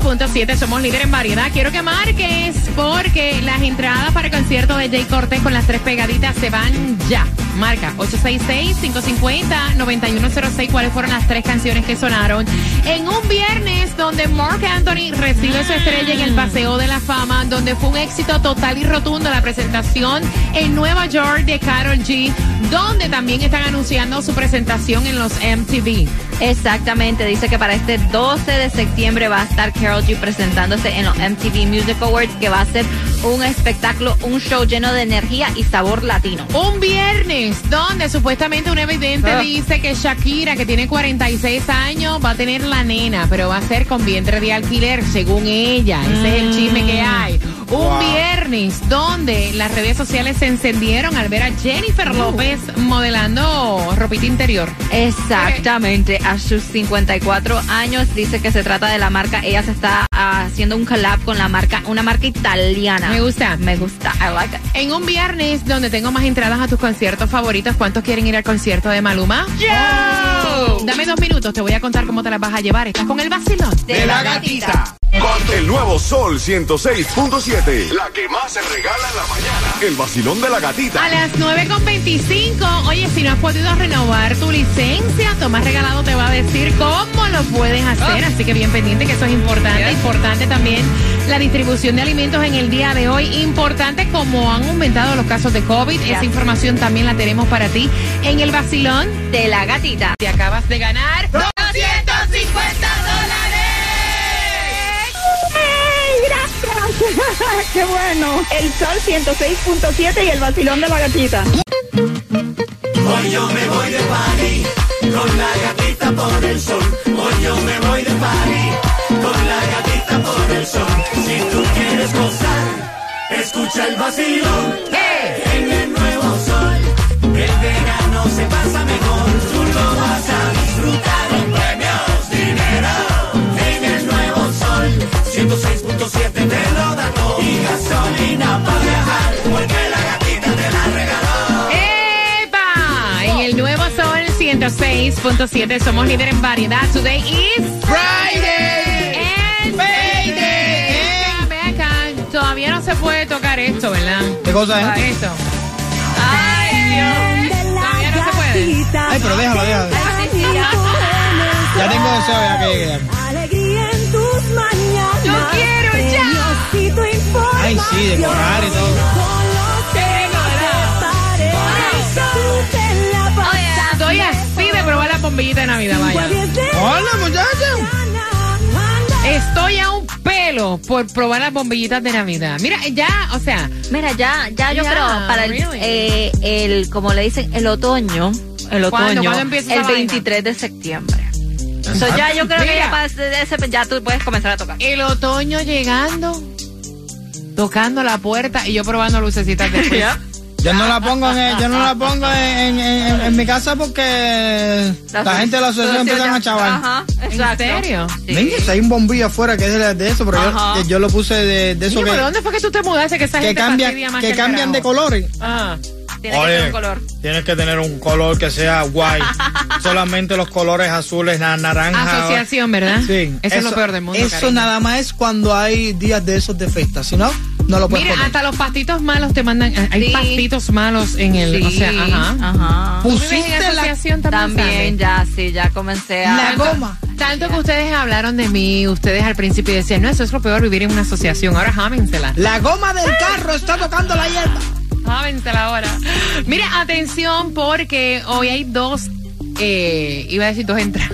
106.7, somos líder en variedad. Quiero que marques porque las entradas para el concierto de Jay Cortés con las tres pegaditas se van ya. Marca 866-550-9106. ¿Cuáles fueron las tres canciones que sonaron? En un viernes donde Mark Anthony recibe su estrella en el Paseo de la Fama, donde fue un éxito total y rotundo la presentación en Nueva York de Carol G, donde también están anunciando su presentación en los MTV. Exactamente, dice que para este 12 de septiembre va a estar Carol G presentándose en los MTV Music Awards, que va a ser un espectáculo, un show lleno de energía y sabor latino. Un viernes donde supuestamente un evidente Ah. dice que Shakira, que tiene 46 años, va a tener la nena, pero va a ser con vientre de alquiler, según ella. Ese es el chisme que hay. Un viernes donde las redes sociales se encendieron al ver a Jennifer López modelando ropita interior. Exactamente, a sus 54 años dice que se trata de la marca, ella se está ah, haciendo un collab con la marca, una marca italiana. Me gusta. Me gusta, I like it. En un viernes donde tengo más entradas a tus conciertos favoritos, ¿cuántos quieren ir al concierto de Maluma? Yo. Dame dos minutos, te voy a contar cómo te las vas a llevar. Estás con el vacilón. De la gatita. El nuevo Sol 106.7. La que más se regala en la mañana. El vacilón de la gatita. A las 9.25, oye, si no has podido renovar tu licencia, Tomás Regalado te va a decir cómo lo puedes hacer. Así que bien pendiente que eso es importante. Importante también la distribución de alimentos en el día de hoy. Importante como han aumentado los casos de COVID. Esa información también la tenemos para ti en el vacilón. De la gatita. Te acabas de ganar 250 ¡Qué bueno! El Sol 106.7 y el vacilón de la gatita. Hoy yo me voy de party con la gatita por el sol. Hoy yo me voy de party con la gatita por el sol. Si tú quieres gozar, escucha el vacilón. En 106.7 somos líder en variedad. Today is Friday. And Payday. Ven acá, Todavía no se puede tocar esto, ¿verdad? ¿Qué cosa es? Esto. Ay, Dios. Todavía no se puede. Ay, pero déjalo, déjalo. Ya tengo deseo ya que llegue. Alegría en tus mañanas. Yo quiero ya. Ay, sí, decorar y todo. Bombillita de Navidad, vaya. Hola, muchachos. Estoy a un pelo por probar las bombillitas de Navidad. Mira, ya, o sea, Mira, ya, ya yo Ya, creo para el, really. eh, el, como le dicen, el otoño, el otoño, ¿Cuándo empieza el esa vaina? 23 de septiembre. So, ya yo creo que ya, para ese- ya tú puedes comenzar a tocar. el otoño llegando, tocando la puerta y yo probando lucecitas después. Yo no la pongo en, el- yo no la pongo en, en- en- en mi casa porque la, gente de la asociación empiezan a chaval. Ajá, ¿En serio? Sí. Venga, si hay un bombillo afuera que es de, de eso, pero yo, Ajá. yo lo puse de, de eso Niño, ¿pero que, dónde fue que tú te mudaste? Que esa que gente cambian, más que el cambian de colores. Ah. Tiene que tener un color. Tienes que tener un color que sea guay. Solamente los colores azules, na- naranja. Asociación, ¿verdad? Sí. Eso, es lo peor del mundo. Eso cariño. nada más es cuando hay días de esos de fiesta. Si no, no lo puedes Mira, hasta los pastitos malos te mandan. eh, Hay Sí. pastitos malos en el. O sea, ajá. Ajá. ¿Tú vives Pusiste en la, asociación también? También ya, sí, ya comencé a... la goma. Tanto que ustedes hablaron de mí, ustedes al principio decían, no, eso es lo peor vivir en una asociación. Ahora jámensela. La goma del carro está tocando la hierba. Jámensela ahora. Mira, atención, porque hoy hay dos. Eh, iba a decir dos entradas.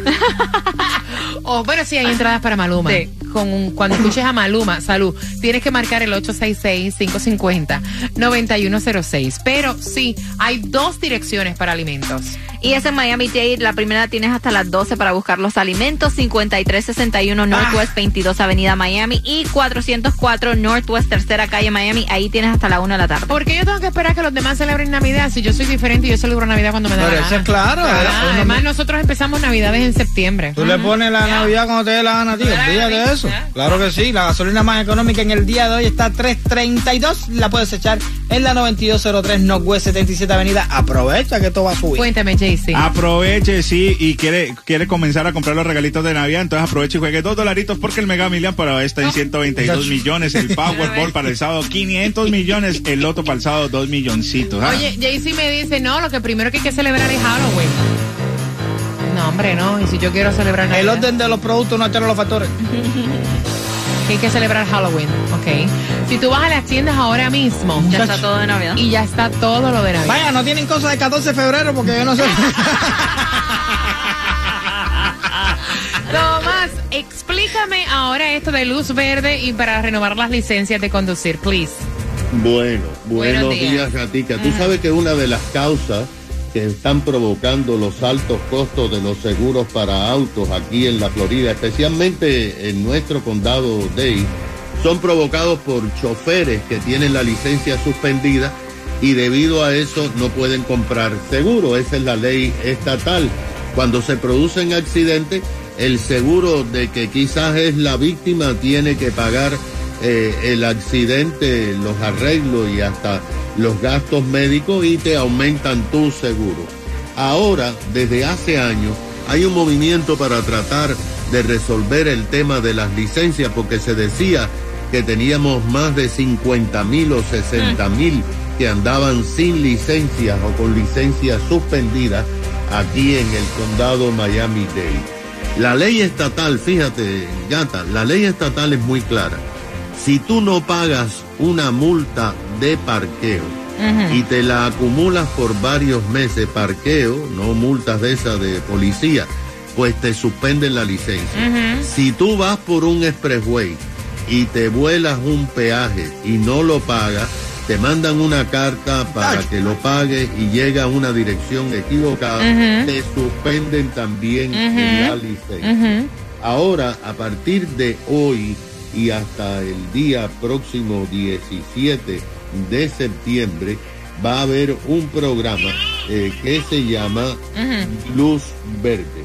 oh, bueno, sí, hay entradas para Maluma. Sí. Con cuando escuches a Maluma, salud, tienes que marcar el 866-550-9106. Pero sí, hay dos direcciones para alimentos. Y es en Miami Dade. La primera tienes hasta las 12 para buscar los alimentos. 5361 Northwest 22 Avenida Miami. Y 404 Northwest Tercera Calle Miami. Ahí tienes hasta la 1 de la tarde. ¿Por qué yo tengo que esperar que los demás celebren Navidad? Si yo soy diferente y yo celebro Navidad cuando me da Pero la eso gana. es claro, Ah, además, me- nosotros empezamos Navidades en septiembre. Tú le pones la Navidad cuando te dé la gana, tío. Claro, Olvídate de eso. ya. Claro que sí. La gasolina más económica en el día de hoy está a 3.32. La puedes echar en la 9203 Northwest 77 Avenida. Aprovecha que esto va a subir. Cuéntame, Aproveche, sí, y quiere, quiere comenzar a comprar los regalitos de Navidad, entonces aproveche y juegue dos dolaritos porque el Mega Million para hoy está en 122 millones, el Powerball para el sábado 500 millones, el Loto para el sábado 2 milloncitos. ah. Oye, JC me dice, no, lo que primero que hay que celebrar es Halloween. No, hombre, no. Y si yo quiero celebrar El orden de los productos no altera los factores. que hay que celebrar Halloween, ¿ok? Si tú vas a las tiendas ahora mismo Ya está todo de Navidad. y ya está todo lo de Navidad. Vaya, no tienen cosas de 14 de febrero porque yo no sé. Tomás, explícame ahora esto de luz verde y para renovar las licencias de conducir, please. Bueno, Buenos buenos días. días, Gatica. Tú sabes que una de las causas que están provocando los altos costos de los seguros para autos aquí en la Florida, especialmente en nuestro condado Dade, son provocados por choferes que tienen la licencia suspendida y debido a eso no pueden comprar seguro. Esa es la ley estatal. Cuando se producen accidentes, el seguro de que quizás es la víctima tiene que pagar eh, el accidente, los arreglos y hasta los gastos médicos y te aumentan tu seguro. Ahora, desde hace años, hay un movimiento para tratar de resolver el tema de las licencias porque se decía que teníamos más de 50 mil o 60 mil que andaban sin licencias o con licencias suspendidas aquí en el condado Miami-Dade. La ley estatal, fíjate, gata, la ley estatal es muy clara. Si tú no pagas una multa de parqueo y te la acumulas por varios meses, parqueo, no multas de esa de policía, pues te suspenden la licencia. Si tú vas por un expressway y te vuelas un peaje y no lo pagas, te mandan una carta para que lo pagues y llega a una dirección equivocada, te suspenden también la licencia. Ahora, a partir de hoy y hasta el día próximo 17 de septiembre, va a haber un programa eh, que se llama Luz Verde.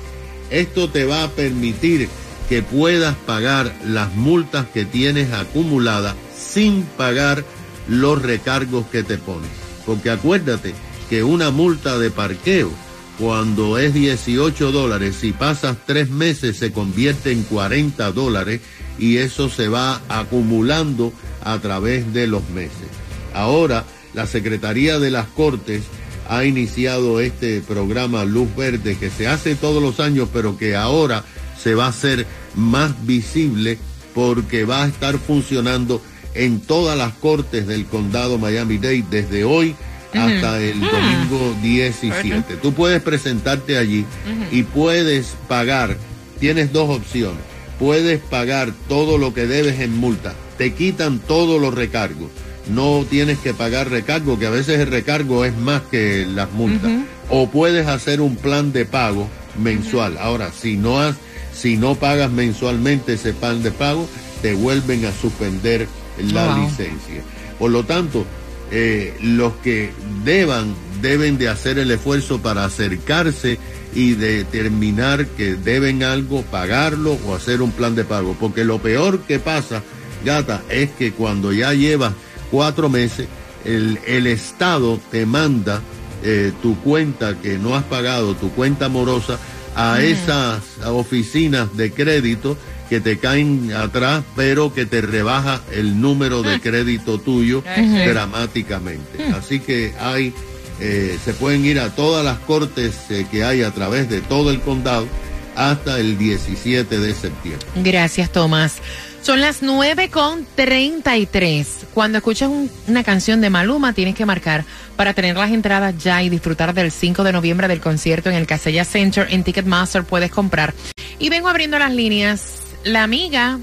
Esto te va a permitir que puedas pagar las multas que tienes acumuladas sin pagar los recargos que te ponen. Porque acuérdate que una multa de parqueo, cuando es 18 dólares, si pasas tres meses se convierte en 40 dólares y eso se va acumulando a través de los meses. Ahora, la Secretaría de las Cortes ha iniciado este programa Luz Verde que se hace todos los años, pero que ahora se va a hacer más visible porque va a estar funcionando en todas las cortes del condado Miami-Dade desde hoy hasta el domingo 17. Tú puedes presentarte allí y puedes pagar, tienes dos opciones, puedes pagar todo lo que debes en multa, te quitan todos los recargos, no tienes que pagar recargo, que a veces el recargo es más que las multas, o puedes hacer un plan de pago mensual. Ahora, si no has, si no pagas mensualmente ese plan de pago, te vuelven a suspender la Wow. licencia. Por lo tanto, eh, los que deban deben de hacer el esfuerzo para acercarse y determinar que deben algo, pagarlo o hacer un plan de pago. Porque lo peor que pasa, gata, es que cuando ya llevas cuatro meses, el, el Estado te manda eh, tu cuenta que no has pagado, tu cuenta morosa, a esas oficinas de crédito que te caen atrás, pero que te rebaja el número de crédito tuyo dramáticamente. Así que hay, eh, se pueden ir a todas las cortes eh, que hay a través de todo el condado hasta el 17 de septiembre. Gracias, Tomás. Son las 9 con 33. Cuando escuchas un- una canción de Maluma, tienes que marcar para tener las entradas ya y disfrutar del 5 de noviembre del concierto en el Casella Center en Ticketmaster. Puedes comprar. Y vengo abriendo las líneas. La amiga,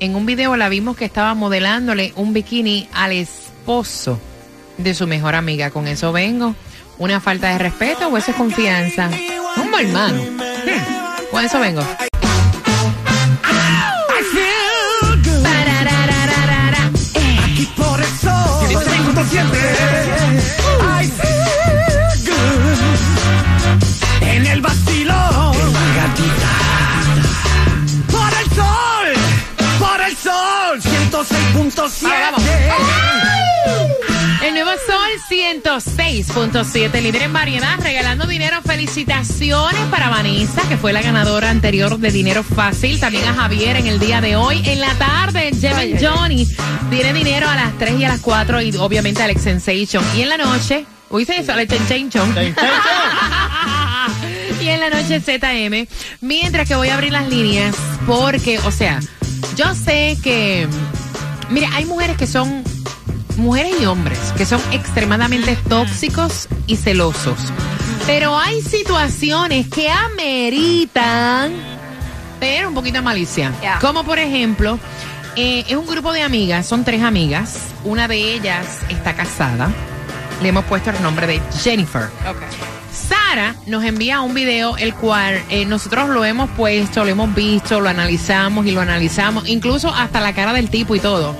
en un video la vimos que estaba modelándole un bikini al esposo de su mejor amiga. Con eso vengo. ¿Una falta de respeto o eso es confianza? Un mal hermano. Hmm. Con eso vengo. Pararararara. Aquí por el sol. 106.7, líder en variedad, regalando dinero. Felicitaciones para Vanessa, que fue la ganadora anterior de Dinero Fácil. También a Javier en el día de hoy. En la tarde, Jeven Johnny tiene dinero a las 3 y a las 4 y obviamente Alex Sensation. Y en la noche, ¿oíste eso? Alex Sensation. y en la noche ZM. Mientras que voy a abrir las líneas, porque, o sea, yo sé que. Mira, hay mujeres que son mujeres y hombres que son extremadamente tóxicos y celosos. Pero hay situaciones que ameritan tener un poquito de malicia. Como por ejemplo, eh, es un grupo de amigas, son tres amigas. Una de ellas está casada. Le hemos puesto el nombre de Jennifer. Sara nos envía un video el cual eh, nosotros lo hemos puesto, lo hemos visto, lo analizamos y lo analizamos, incluso hasta la cara del tipo y todo.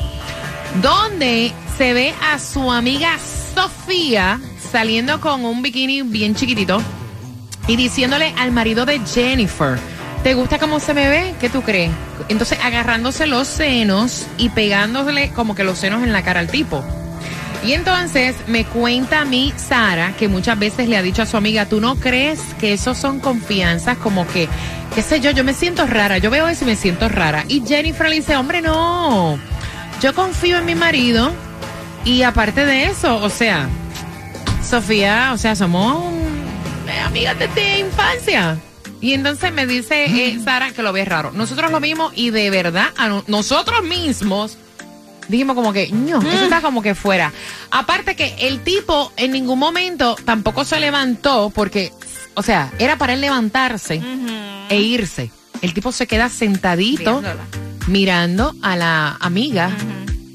Donde se ve a su amiga Sofía saliendo con un bikini bien chiquitito y diciéndole al marido de Jennifer, ¿te gusta cómo se me ve? ¿Qué tú crees? Entonces agarrándose los senos y pegándole como que los senos en la cara al tipo. Y entonces me cuenta a mí Sara que muchas veces le ha dicho a su amiga, ¿tú no crees que eso son confianzas como que, qué sé yo, yo me siento rara, yo veo eso y me siento rara? Y Jennifer le dice, hombre, no, yo confío en mi marido y aparte de eso, o sea, Sofía, o sea, somos amigas desde infancia. Y entonces me dice eh, Sara que lo ve raro. Nosotros lo vimos y de verdad, a no- nosotros mismos dijimos como que, no, eso está como que fuera. Aparte que el tipo en ningún momento tampoco se levantó porque, o sea, era para él levantarse e irse. El tipo se queda sentadito Viéndola. mirando a la amiga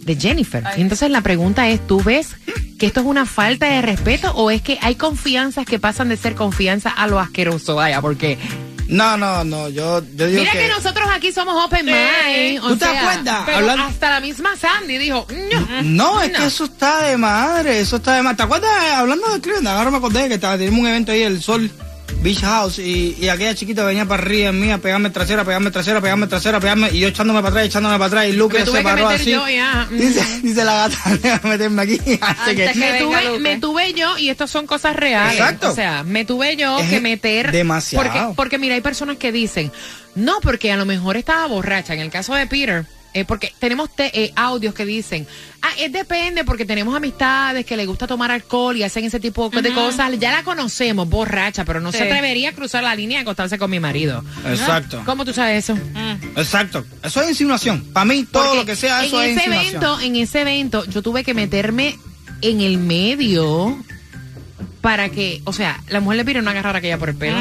de Jennifer. Entonces la pregunta es, ¿tú ves que esto es una falta de respeto o es que hay confianzas que pasan de ser confianza a lo asqueroso? Vaya, porque No, no, no, yo, yo digo mira que... que nosotros aquí somos open mind. o ¿Tú te sea, acuerdas? Pero Hablando- hasta la misma Sandy dijo, no. No, es No. que eso está de madre, eso está de madre. ¿Te acuerdas, hablando de Cleveland, ahora me acordé que estaba, teníamos un evento ahí, el Sol Beach House, y, y aquella chiquita venía para arriba en mí a pegarme trasera, pegarme trasera, pegarme trasera, pegarme, y yo echándome para atrás, echándome para atrás, y Luke Me tuve se paró así. yo ya. Dice, dice la gata, déjame meterme aquí. Que, Antes que Me tuve, Lupe. me tuve yo, y estas son cosas reales. Exacto. O sea, me tuve yo Es que meter. demasiado. Porque, porque mira, hay personas que dicen, no, porque a lo mejor estaba borracha. En el caso de Peter, eh, porque tenemos te- eh, audios que dicen, ah, es depende, porque tenemos amistades que le gusta tomar alcohol y hacen ese tipo de cosas. Ya la conocemos, borracha, pero no se atrevería a cruzar la línea y acostarse con mi marido. Exacto, ¿Cómo tú sabes eso? exacto. Eso es insinuación. Para mí, todo Porque lo que sea, eso en es ese insinuación. evento, en ese evento, yo tuve que meterme en el medio para que, o sea, la mujer de Peter no agarrara aquella por el pelo.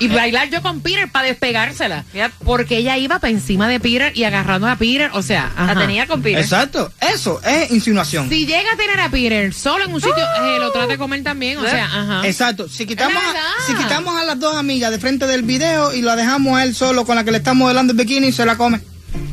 Y bailar yo con Peter para despegársela. Yep. Porque ella iba para encima de Peter y agarrando a Peter, o sea, La ajá. tenía con Peter. Exacto, eso es insinuación. Si llega a tener a Peter solo en un sitio, eh, lo trata de comer también, o sea, ajá. Exacto. Si quitamos, a, si quitamos a las dos amigas de frente del video y lo dejamos a él solo con la que le está modelando el bikini, se la come.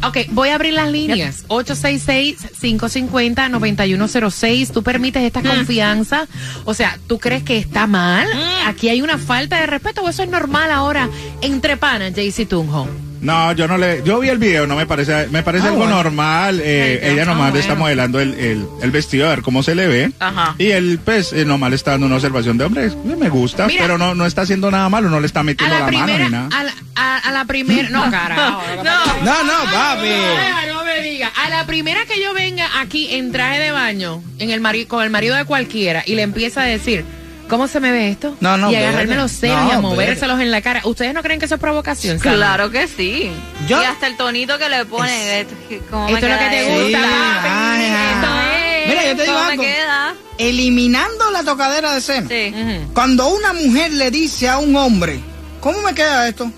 Ok, voy a abrir las líneas. 866-550-9106. ¿Tú permites esta confianza? O sea, ¿tú crees que está mal? ¿Aquí hay una falta de respeto o eso es normal ahora entre panas, Jaycee Tunjo? No, yo no le, yo vi el video, no me parece, me parece Ah, algo bueno. normal. eh, Ay, ella ah, nomás le bueno. está modelando el, el, el vestido a ver cómo se le ve. Ajá. Y él, pues, eh, nomás le está dando una observación de hombre, me gusta, Mira. pero no, no está haciendo nada malo, no le está metiendo la la, mano primera, ni nada. a la, a, a la primera, no, carajo. No. No, no, papi. Ay, no me diga. A la primera que yo venga aquí en traje de baño, en el mari- con el marido de cualquiera, y le empieza a decir, ¿Cómo se me ve esto? No, no, Y agarrarme los senos No, y a movérselos en la cara. ¿Ustedes no creen que eso es provocación? Claro que sí. Yo- Y hasta el tonito que le pone. ¿cómo me Esto es lo que te gusta, Sí, papi. ay, ay. Esto es. Mira, yo te digo ¿Cómo me algo. queda? Eliminando la tocadera de seno. Sí. Cuando una mujer le dice a un hombre, ¿cómo me queda esto?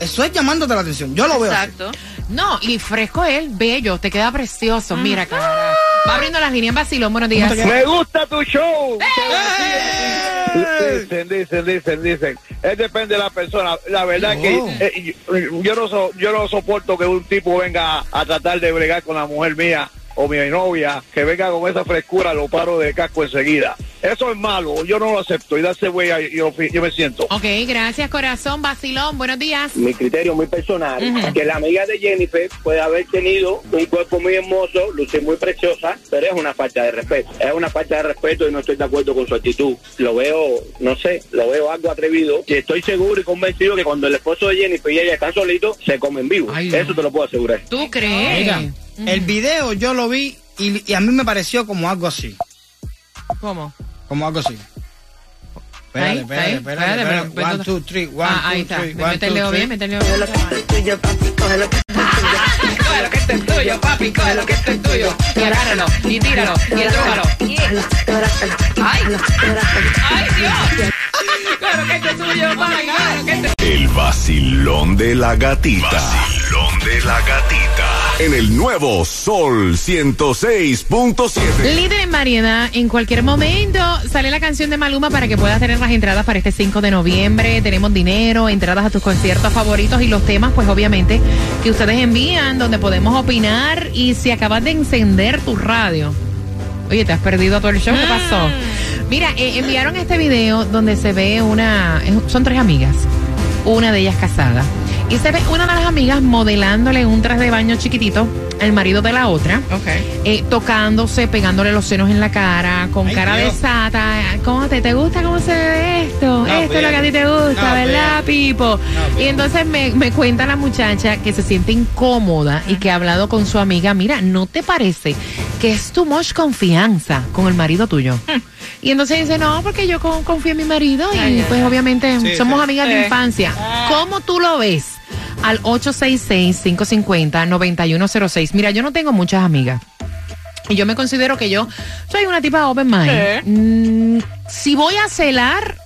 Eso es llamándote la atención. Yo lo veo. así. Exacto. No, y fresco él, bello, te queda precioso. Mira, cara. Va abriendo las líneas vacilón. Buenos días. Me gusta tu show. ¡Eh! Dicen, dicen, dicen, dicen. Es depende de la persona. La verdad Oh. que eh, yo, yo no so- yo no soporto que un tipo venga a tratar de bregar con la mujer mía o mi novia, que venga con esa frescura, lo paro de casco enseguida. Eso es malo, yo no lo acepto. Y darse güey, yo, yo me siento. Ok, gracias, corazón. Vacilón, buenos días. mi criterio muy personal, que la amiga de Jennifer puede haber tenido un cuerpo muy hermoso, lucir muy preciosa, pero es una falta de respeto. Es una falta de respeto y no estoy de acuerdo con su actitud. Lo veo, no sé, lo veo algo atrevido y estoy seguro y convencido que cuando el esposo de Jennifer y ella están solitos, se comen vivos. Ay. Eso te lo puedo asegurar. ¿Tú crees? Mira, el video yo lo vi y, y a mí me pareció como algo así. ¿Cómo? Como algo así. Espérate, espérate, espérate, espérate, One, two, three, one, Ah, ahí two, está. three, Me one, mete el two, dedo three. bien, mete el dedo bien. Coge lo que es tuyo, papi, coge lo que es tuyo. Y agárralo, y tíralo, y entrújalo. ¡Ay! ¡Ay, Dios! Claro que este es tuyo, papi, claro que este El vacilón de la gatita. Vacilón de la gatita. En el nuevo Sol 106.7. Líder en variedad, en cualquier momento sale la canción de Maluma para que puedas tener las entradas para este 5 de noviembre. Tenemos dinero, entradas a tus conciertos favoritos y los temas, pues obviamente, que ustedes envían, donde podemos opinar. Y si acabas de encender tu radio, oye, te has perdido todo el show, ¿qué pasó? Mira, eh, enviaron este video donde se ve una, son tres amigas, una de ellas casada. Y se ve una de las amigas modelándole un traje de baño chiquitito al marido de la otra eh, tocándose, pegándole los senos en la cara, con Ay, cara Dios. de sata. ¿Cómo te, te gusta cómo se ve esto? No, esto es lo que a ti te gusta, No, ¿verdad. Pipo? No, y entonces me, me cuenta la muchacha que se siente incómoda y que ha hablado con su amiga. Mira, ¿no te parece que es too much confianza con el marido tuyo? Y entonces dice, no, porque yo con- confío en mi marido y pues obviamente Sí, somos sí. amigas de infancia. ¿Cómo tú lo ves? Al 866-550-9106. Mira, yo no tengo muchas amigas. Y yo me considero que yo soy una tipa open mind. Mm, si voy a celar,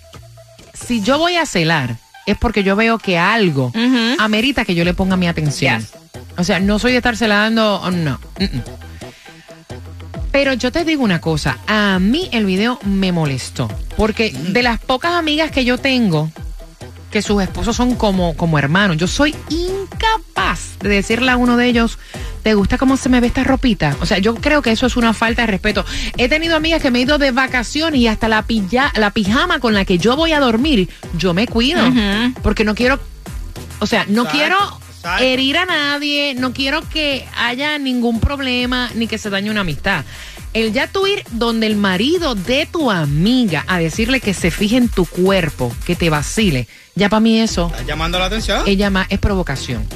si yo voy a celar, es porque yo veo que algo amerita que yo le ponga mi atención. Yes. O sea, no soy de estar celando, oh, no. mm, mm. Pero yo te digo una cosa, a mí el video me molestó, porque de las pocas amigas que yo tengo, que sus esposos son como, como hermanos, yo soy incapaz de decirle a uno de ellos, ¿te gusta cómo se me ve esta ropita? O sea, yo creo que eso es una falta de respeto. He tenido amigas que me he ido de vacaciones y hasta la, pilla- la pijama con la que yo voy a dormir, yo me cuido, porque no quiero, o sea, no Exacto, quiero herir a nadie, no quiero que haya ningún problema ni que se dañe una amistad. El ya tú ir donde el marido de tu amiga a decirle que se fije en tu cuerpo, que te vacile, ya para mí eso ¿Estás llamando la atención? ella más es provocación.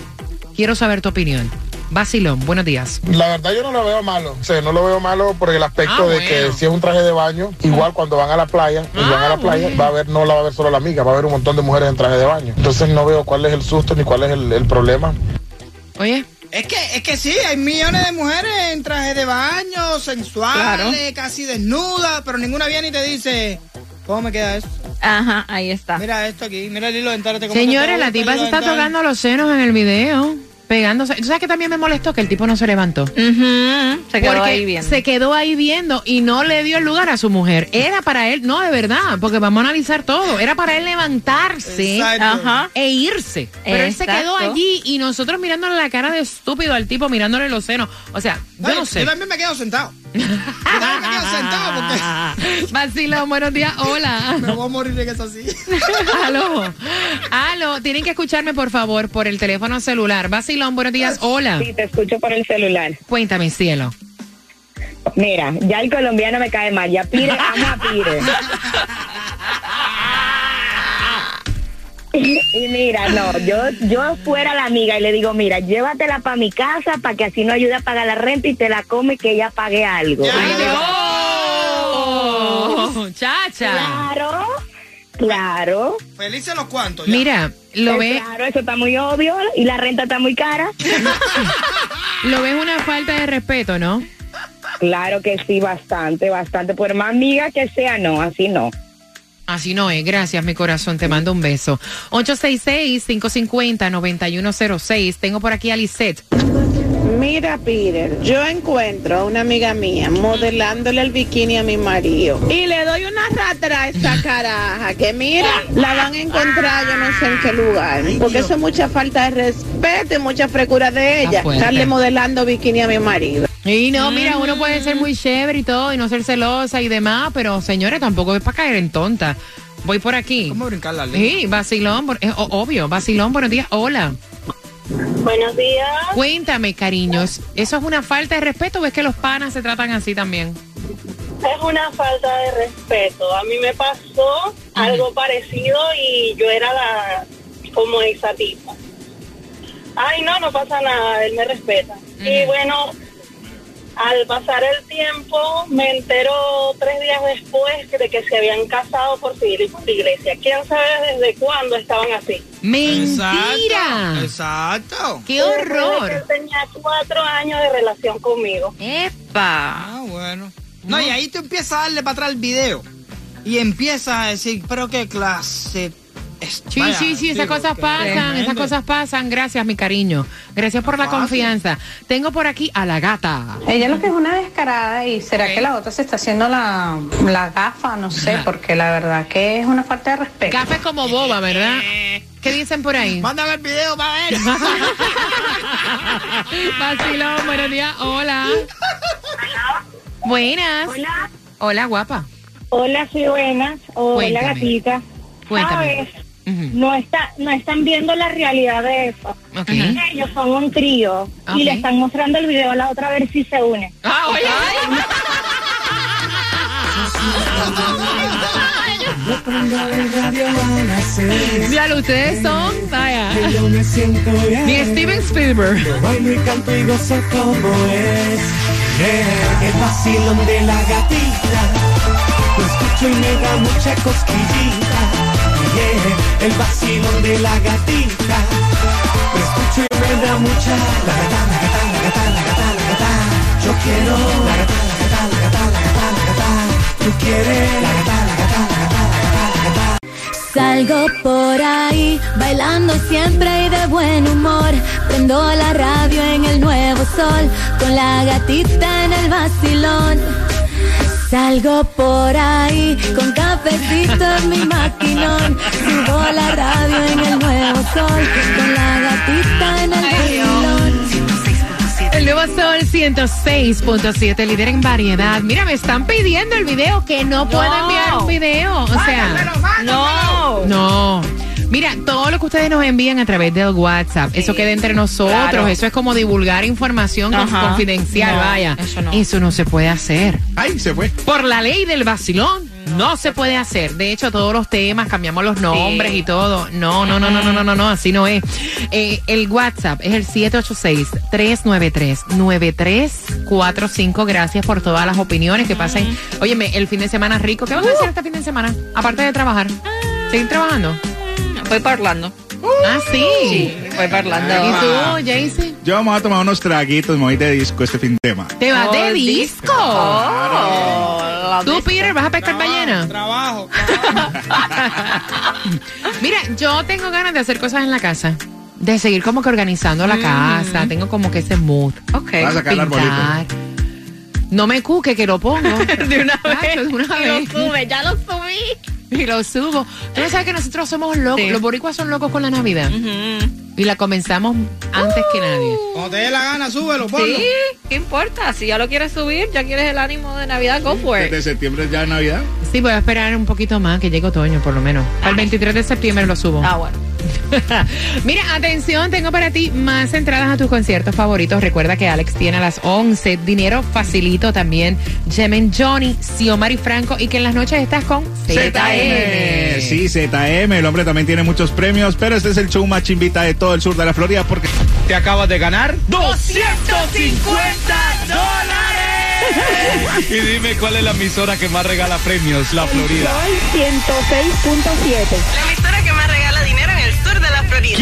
Quiero saber tu opinión. Vacilón, buenos días. La verdad yo no lo veo malo, o sea, no lo veo malo por el aspecto Ah, de bueno. que si es un traje de baño, igual cuando van a la playa, y van a la playa, va a haber, no la va a ver solo la amiga, va a haber un montón de mujeres en traje de baño. Entonces no veo cuál es el susto ni cuál es el, el problema. Oye, Es que, es que sí, hay millones de mujeres en traje de baño, sensuales, casi desnudas, pero ninguna viene y te dice, ¿cómo me queda eso? Ajá, ahí está. Mira esto aquí, mira el hilo dental. este, señores, la tipa se está tocando los senos en el video, pegándose. ¿Tú sabes que también me molestó que el tipo no se levantó? Ujú, Se quedó Porque ahí viendo. se quedó ahí viendo y no le dio el lugar a su mujer. Era para él, no, de verdad, porque vamos a analizar todo. Era para él levantarse Exacto. Ajá. e irse. Pero él se quedó allí y nosotros mirándole la cara de estúpido al tipo, mirándole los senos. O sea, yo no sé. Yo también me quedo sentado. Sentado porque Vacilón, buenos días, hola. me voy a morir en eso así. Aló, aló, tienen que escucharme por favor por el teléfono celular. Vacilón, buenos días, hola. Sí, te escucho por el celular. Cuéntame, cielo. Mira, ya el colombiano me cae mal. Ya Pire, ama a Pire. Y mira, no, yo yo fuera la amiga y le digo, mira, llévatela para mi casa para que así no ayude a pagar la renta y te la come y que ella pague algo. Ya. Y me- ¡Oh! chacha. Claro, claro. Felices los cuantos. ya. Mira, lo Eh, ves, Claro, eso está muy obvio y la renta está muy cara. lo ves una falta de respeto, ¿no? Claro que sí, bastante, bastante. Por más amiga que sea, no, así no. Así no es. Gracias, mi corazón. Te mando un beso. 866-550-9106. Tengo por aquí a Lisette. Mira, Peter, yo encuentro a una amiga mía modelándole el bikini a mi marido y le doy una ratra a esa caraja que mira, la van a encontrar yo no sé en qué lugar, porque eso es mucha falta de respeto y mucha frescura de ella, estarle modelando bikini a mi marido. Y no, mira, uno puede ser muy chévere y todo y no ser celosa y demás, pero señores, tampoco es para caer en tonta. Voy por aquí. ¿Cómo brincar la ley? Sí, vacilón, por- es o- obvio. Vacilón, buenos días. Hola. Buenos días. Cuéntame, cariños, ¿eso es una falta de respeto o es que los panas se tratan así también? Es una falta de respeto. A mí me pasó algo parecido y yo era la como esa tipa. Ay, no, no pasa nada, él me respeta. Y bueno, al pasar el tiempo me entero tres días después de que se habían casado por seguir por la iglesia. ¿Quién sabe desde cuándo estaban así? ¡Mentira! Exacto. ¡Qué horror! él tenía cuatro años de relación conmigo. ¡Epa! Ah, bueno. No, y ahí tú empiezas a darle para atrás el video. Y empiezas a decir, pero qué clase. Sí, vaya, sí, sí, esas cosas pasan, tremendo. esas cosas pasan. Gracias, mi cariño. Gracias por la confianza. Tengo por aquí a la gata. Ella lo que es una descarada y será que la otra se está haciendo la, la gafa, no sé, Ajá. porque la verdad que es una falta de respeto. Gafa es como boba, ¿verdad? ¿Qué dicen por ahí? Mándame el video para ver. Vacilón, buenos días. Hola. Buenas. Hola. Hola, guapa. Hola, soy buenas. Hola, Cuéntame. gatita. Cuéntame. ¿Sabes? Ujú. No, está, no están viendo la realidad de eso. Ok. Ellos son un trío Ok. y le están mostrando el video a la otra a ver si se une. Ah, oye. Ya lo ustedes son, vaya. Ni Steven Spielberg. El vacilón de la gatita. Lo escucho y me da mucha cosquillita. El vacilón de la gatita. Lo escucho y me da mucha. La gata, la gata, la gata, la gata, la gata. Yo quiero. La gata, la gata, la gata, la gata, la gata. Tú quieres. La gata, la gata, la gata, la gata, la gata. Salgo por ahí, bailando siempre y de buen humor. Prendo la radio en el nuevo sol, con la gatita en el vacilón. Salgo por ahí, con cafecito en mi maquinón. Subo la radio en el nuevo sol, con la gatita en el vacilón. El nuevo Sol 106.7, líder en variedad. Mira, me están pidiendo el video que no puedo No. enviar un video. O sea, No. no. Mira, todo lo que ustedes nos envían a través del WhatsApp, eso queda entre nosotros, claro. eso es como divulgar información Ajá. confidencial, No, vaya. eso no. Eso no se puede hacer. Ay, se fue. Por la ley del vacilón, no se puede hacer. De hecho, todos los temas, cambiamos los nombres y todo. No, no, no, no, no, no, no, no, así no es. Eh, el WhatsApp es el 786-393-9345. Gracias por todas las opiniones que pasen. Óyeme, el fin de semana rico. ¿Qué van a hacer este fin de semana? Aparte de trabajar. ¿Seguir trabajando? Voy para Orlando. Ah, sí. Voy para Orlando. ¿Y tú, Jaycee? Yo vamos a tomar unos traguitos, me voy de disco este fin de semana. ¿Te vas de Oh, disco? Oh, ¿Tú, Peter, vas a pescar ballena? Trabajo. Mira, yo tengo ganas de hacer cosas en la casa. De seguir como que organizando la casa. Tengo como que ese mood. Ok. Vas a sacar el arbolito. Pintar. No me cuque que lo pongo. De una vez. de una Y vez. lo sube, ya lo subí. Y lo subo. Tú no sabes que nosotros somos locos. Sí. Los boricuas son locos con la Navidad. Y la comenzamos antes que nadie. Cuando te dé la gana, súbelo, ponlo. Sí, ¿qué importa? Si ya lo quieres subir, ya quieres el ánimo de Navidad, go for it. Desde septiembre ya es Navidad. Sí, voy a esperar un poquito más, que llegue otoño, por lo menos. El 23 de septiembre lo subo. Ah, bueno. Mira, atención, tengo para ti más entradas a tus conciertos favoritos. Recuerda que Alex tiene a las 11. Dinero facilito también. Jemen Johnny, Xiomar y Franco. Y que en las noches estás con ZM. Sí, ZM. El hombre también tiene muchos premios, pero este es el show más chimbita de todo el sur de la Florida porque Te acabas de ganar 250 dólares. Y dime cuál es la emisora que más regala premios, La Florida. Sol 106.7. La emisora